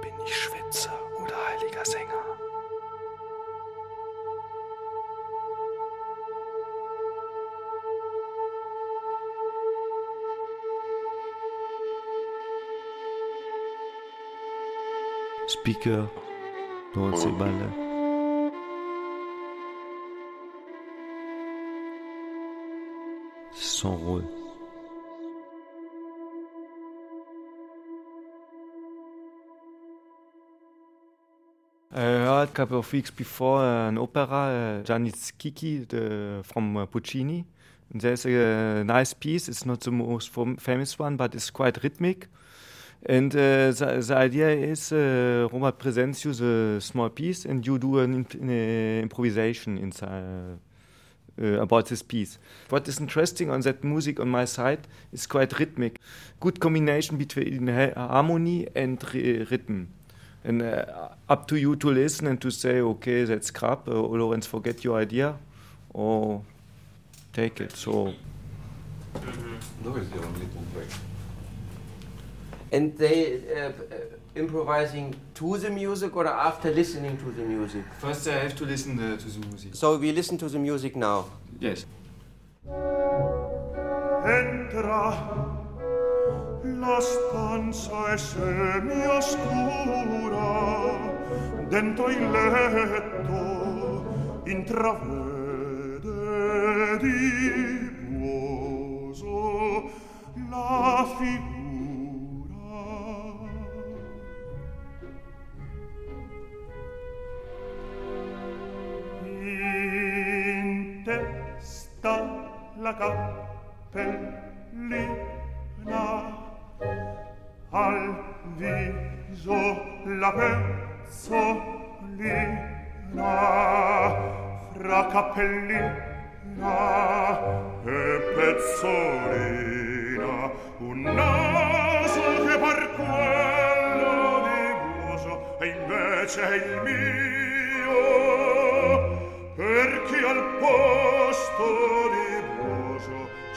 bin ich Schwitzer oder heiliger Sänger. Speaker, Nordseeballe. son rôle. I heard a couple of weeks before an opera, uh, Gianni Schicchi the, from uh, Puccini. There's a, nice piece. It's not the most famous one, but it's quite rhythmic. And uh, the, the, idea is uh, Robert presents you the small piece, and you do an, an improvisation inside uh, about this piece. What is interesting on that music on my side is quite rhythmic. Good combination between ha- harmony and ry- rhythm. And uh, up to you to listen and to say, okay, that's crap, uh, or Lorenz, forget your idea, or take it. So And they uh, uh, improvising to the music or after listening to the music? First, I have to listen uh, to the music. So we listen to the music now. Yes. Entra, la stanza è semi-oscura, dentro il letto intravede di buoso la figura. La cappellina al viso la pezzolina fra cappellina e pezzolina. Un naso che par quello di buoso e invece è il mio perché al posto di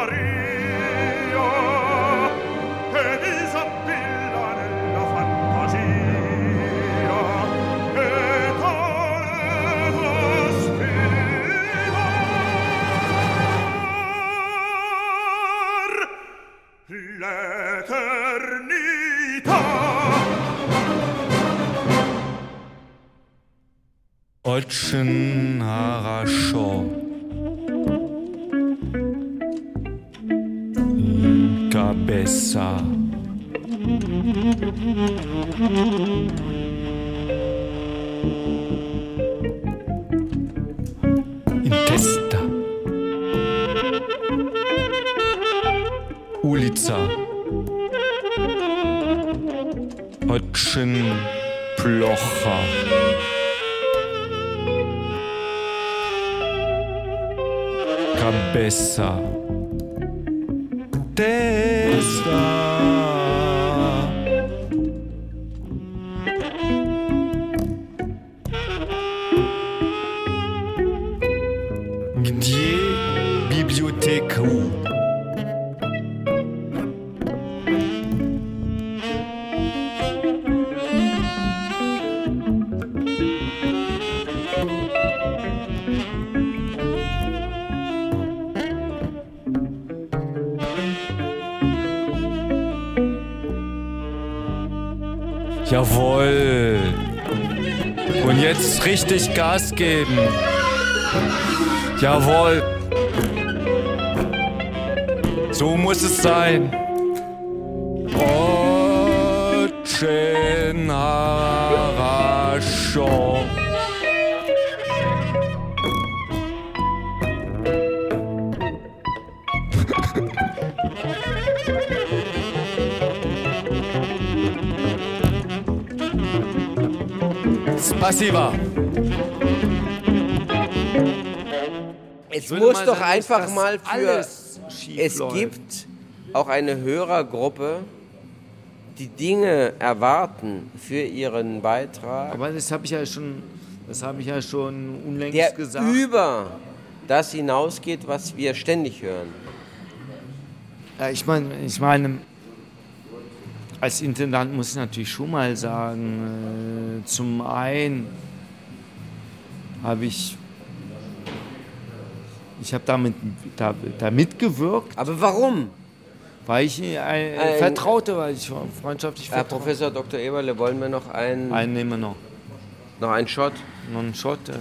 Beccaria e disappilla nella fantasia e tale aspirar l'eternità Deutschen jetzt richtig Gas geben. Jawohl. So muss es sein. Очень хорошо. Спасибо. Es muss doch sagen, einfach mal für. Es läuft. gibt auch eine Hörergruppe, die Dinge erwarten für ihren Beitrag, Aber das habe ich ja schon, das habe ich ja schon unlängst der gesagt. über das hinausgeht, was wir ständig hören. Ja, ich meine, ich meine, als Intendant muss ich natürlich schon mal sagen, äh, zum einen habe ich, ich habe damit da, da mitgewirkt. Aber warum? Weil ich äh, Ein- vertraute, weil ich freundschaftlich Herr vertraute. Professor Dr. Eberle, wollen wir noch einen, Einen nehmen wir noch. noch einen Shot? Noch einen Shot. äh.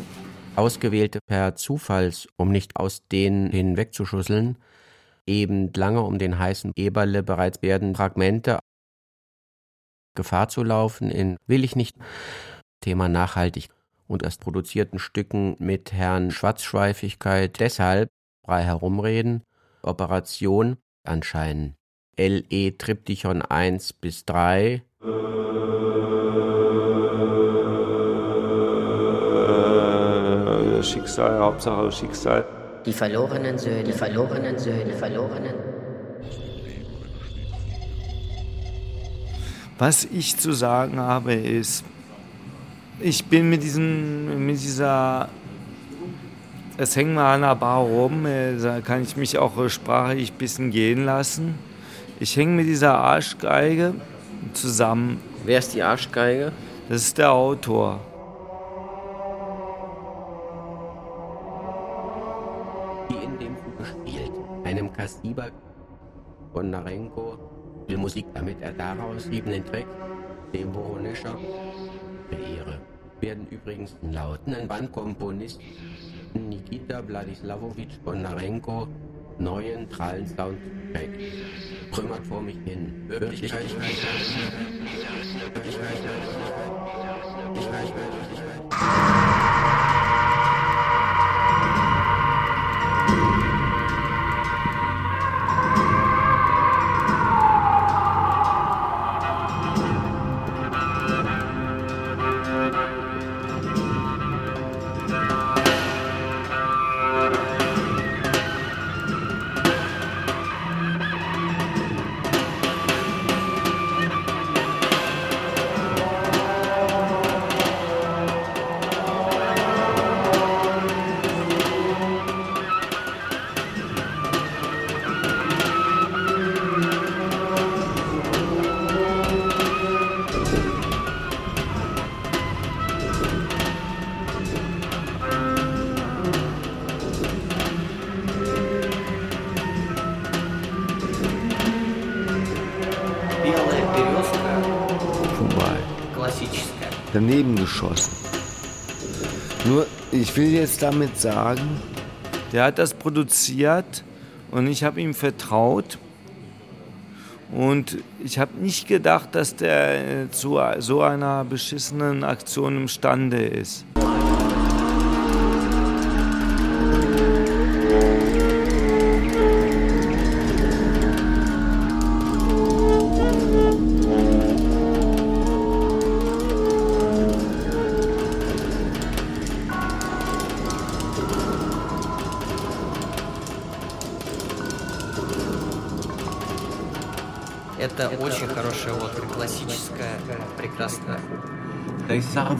ausgewählte per Zufalls, um nicht aus denen hinwegzuschusseln, eben lange um den heißen Eberle bereits werden Fragmente Gefahr zu laufen in will ich nicht Thema nachhaltig und erst produzierten Stücken mit Herrn Schwarzschweifigkeit deshalb frei herumreden, Operation anscheinen. LE Triptychon 1 bis 3 Äh, Schicksal, Hauptsache Schicksal. Die verlorenen Söhne, die verlorenen Söhne, die verlorenen. Was ich zu sagen habe, ist, ich bin mit, diesem, mit dieser, es hängt mal an der Bar rum, äh, da kann ich mich auch äh, sprachlich ein bisschen gehen lassen. Ich hänge mit dieser Arschgeige zusammen. Wer ist die Arschgeige? Das ist der Autor. die in dem Buch gespielt, einem Kasiba von Narenko, will Musik, damit er daraus liebenden Track, dem Voronescher, verehre werden übrigens laut einem Bandkomponist Nikita Wladislawowitsch Bonarenko neuen prallen Soundtrack trümmert vor mich hin. Wirklichkeit, Wirklichkeit, Wirklichkeit, Wirklichkeit, Wirklichkeit, Wirklichkeit. Daneben geschossen. Nur, ich will jetzt damit sagen, der hat das produziert und ich habe ihm vertraut. Und ich habe nicht gedacht, dass der äh, zu so einer beschissenen Aktion imstande ist.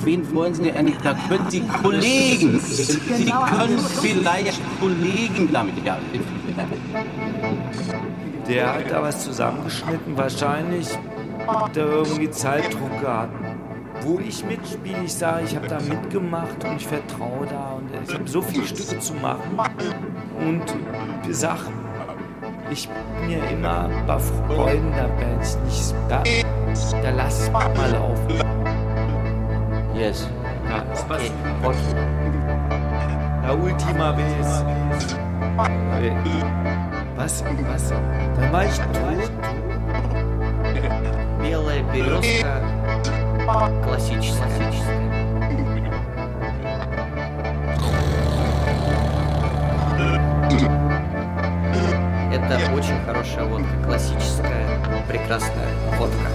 Wen wollen Sie denn eigentlich? Da können Sie Kollegen. Sie können vielleicht Kollegen damit. Ja. Der hat da was zusammengeschnitten. Wahrscheinlich hat er irgendwie Zeitdruck gehabt. Wo ich mitspiele, ich sage, ich habe da mitgemacht und ich vertraue da. Und ich habe so viele Stücke zu machen. Und ich sag, ich bin ja immer bei Freunden dabei. Ich nicht, da, da lass es mal laufen. Yes. Ja, okay. La ultima vez. Was? Was? Da war ich tot. Белая березка классическая. Это очень хорошая водка, классическая, прекрасная водка.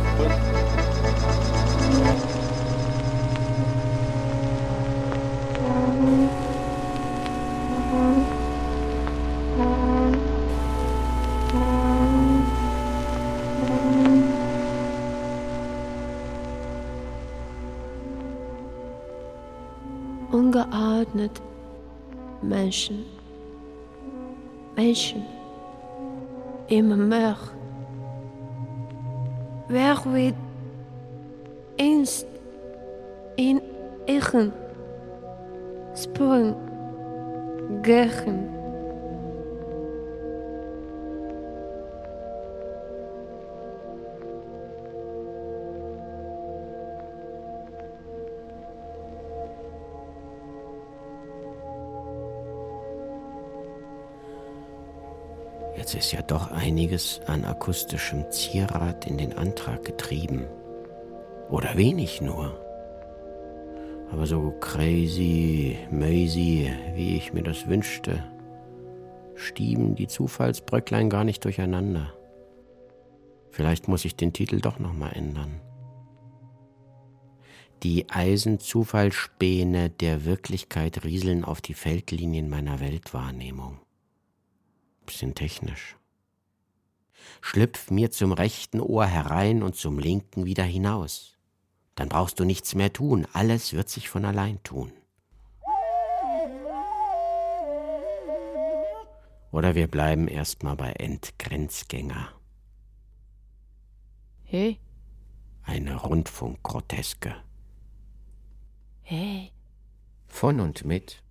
Menschen. Menschen. Immer mehr. Wer wird einst in ihren Spuren gehen? Ist ja doch einiges an akustischem Zierat in den Antrag getrieben. Oder wenig nur. Aber so crazy, mazy, wie ich mir das wünschte, stieben die Zufallsbröcklein gar nicht durcheinander. Vielleicht muss ich den Titel doch noch mal ändern. Die Eisenzufallspäne der Wirklichkeit rieseln auf die Feldlinien meiner Weltwahrnehmung bisschen technisch. Schlüpf mir zum rechten Ohr herein und zum linken wieder hinaus. Dann brauchst du nichts mehr tun, alles wird sich von allein tun. Oder wir bleiben erstmal bei Entgrenzgänger. Hey. Eine Rundfunkgroteske. Hey. Von und mit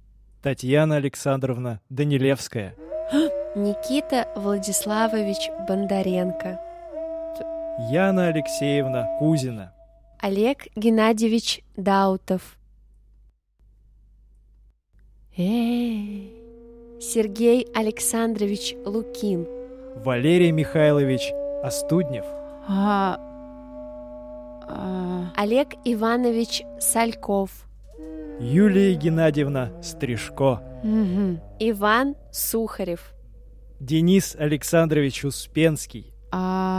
Tatjana Alexandrovna Danilewskaya. Никита Владиславович Бондаренко. Яна Алексеевна Кузина. Олег Геннадьевич Даутов. Эй. Сергей Александрович Лукин. Валерий Михайлович Остуднев. А... а... Олег Иванович Сальков. Юлия Геннадьевна Стрижко. Угу. Иван Сухарев. Денис Александрович Успенский. А...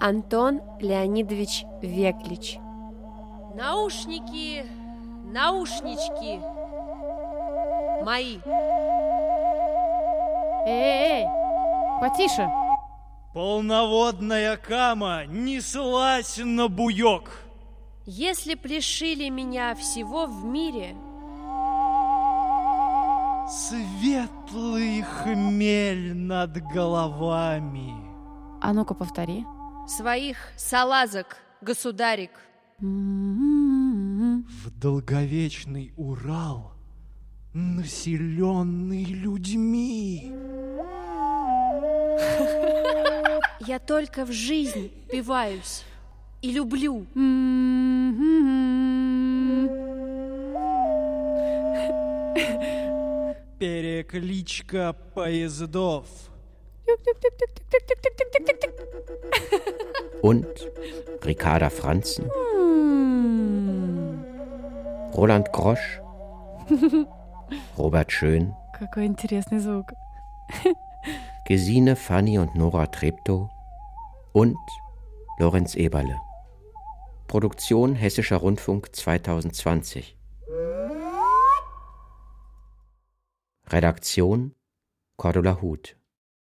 Антон Леонидович Веклич. Наушники, наушнички мои. Эй, эй, потише. Полноводная кама неслась на буёк. Если б лишили меня всего в мире, Светлый хмель над головами. А ну-ка повтори. своих салазок, государик. В долговечный Урал, населенный людьми. Я только в жизнь пиваюсь и люблю. [laughs] Перекличка поездов. [laughs] und Ricarda Franzen, Roland Grosch, [laughs] Robert Schön, Какой интересный звук. Gesine, Fanny und Nora Treptow und Lorenz Eberle. Produktion Hessischer Rundfunk 2020. Redaktion Cordula Huth.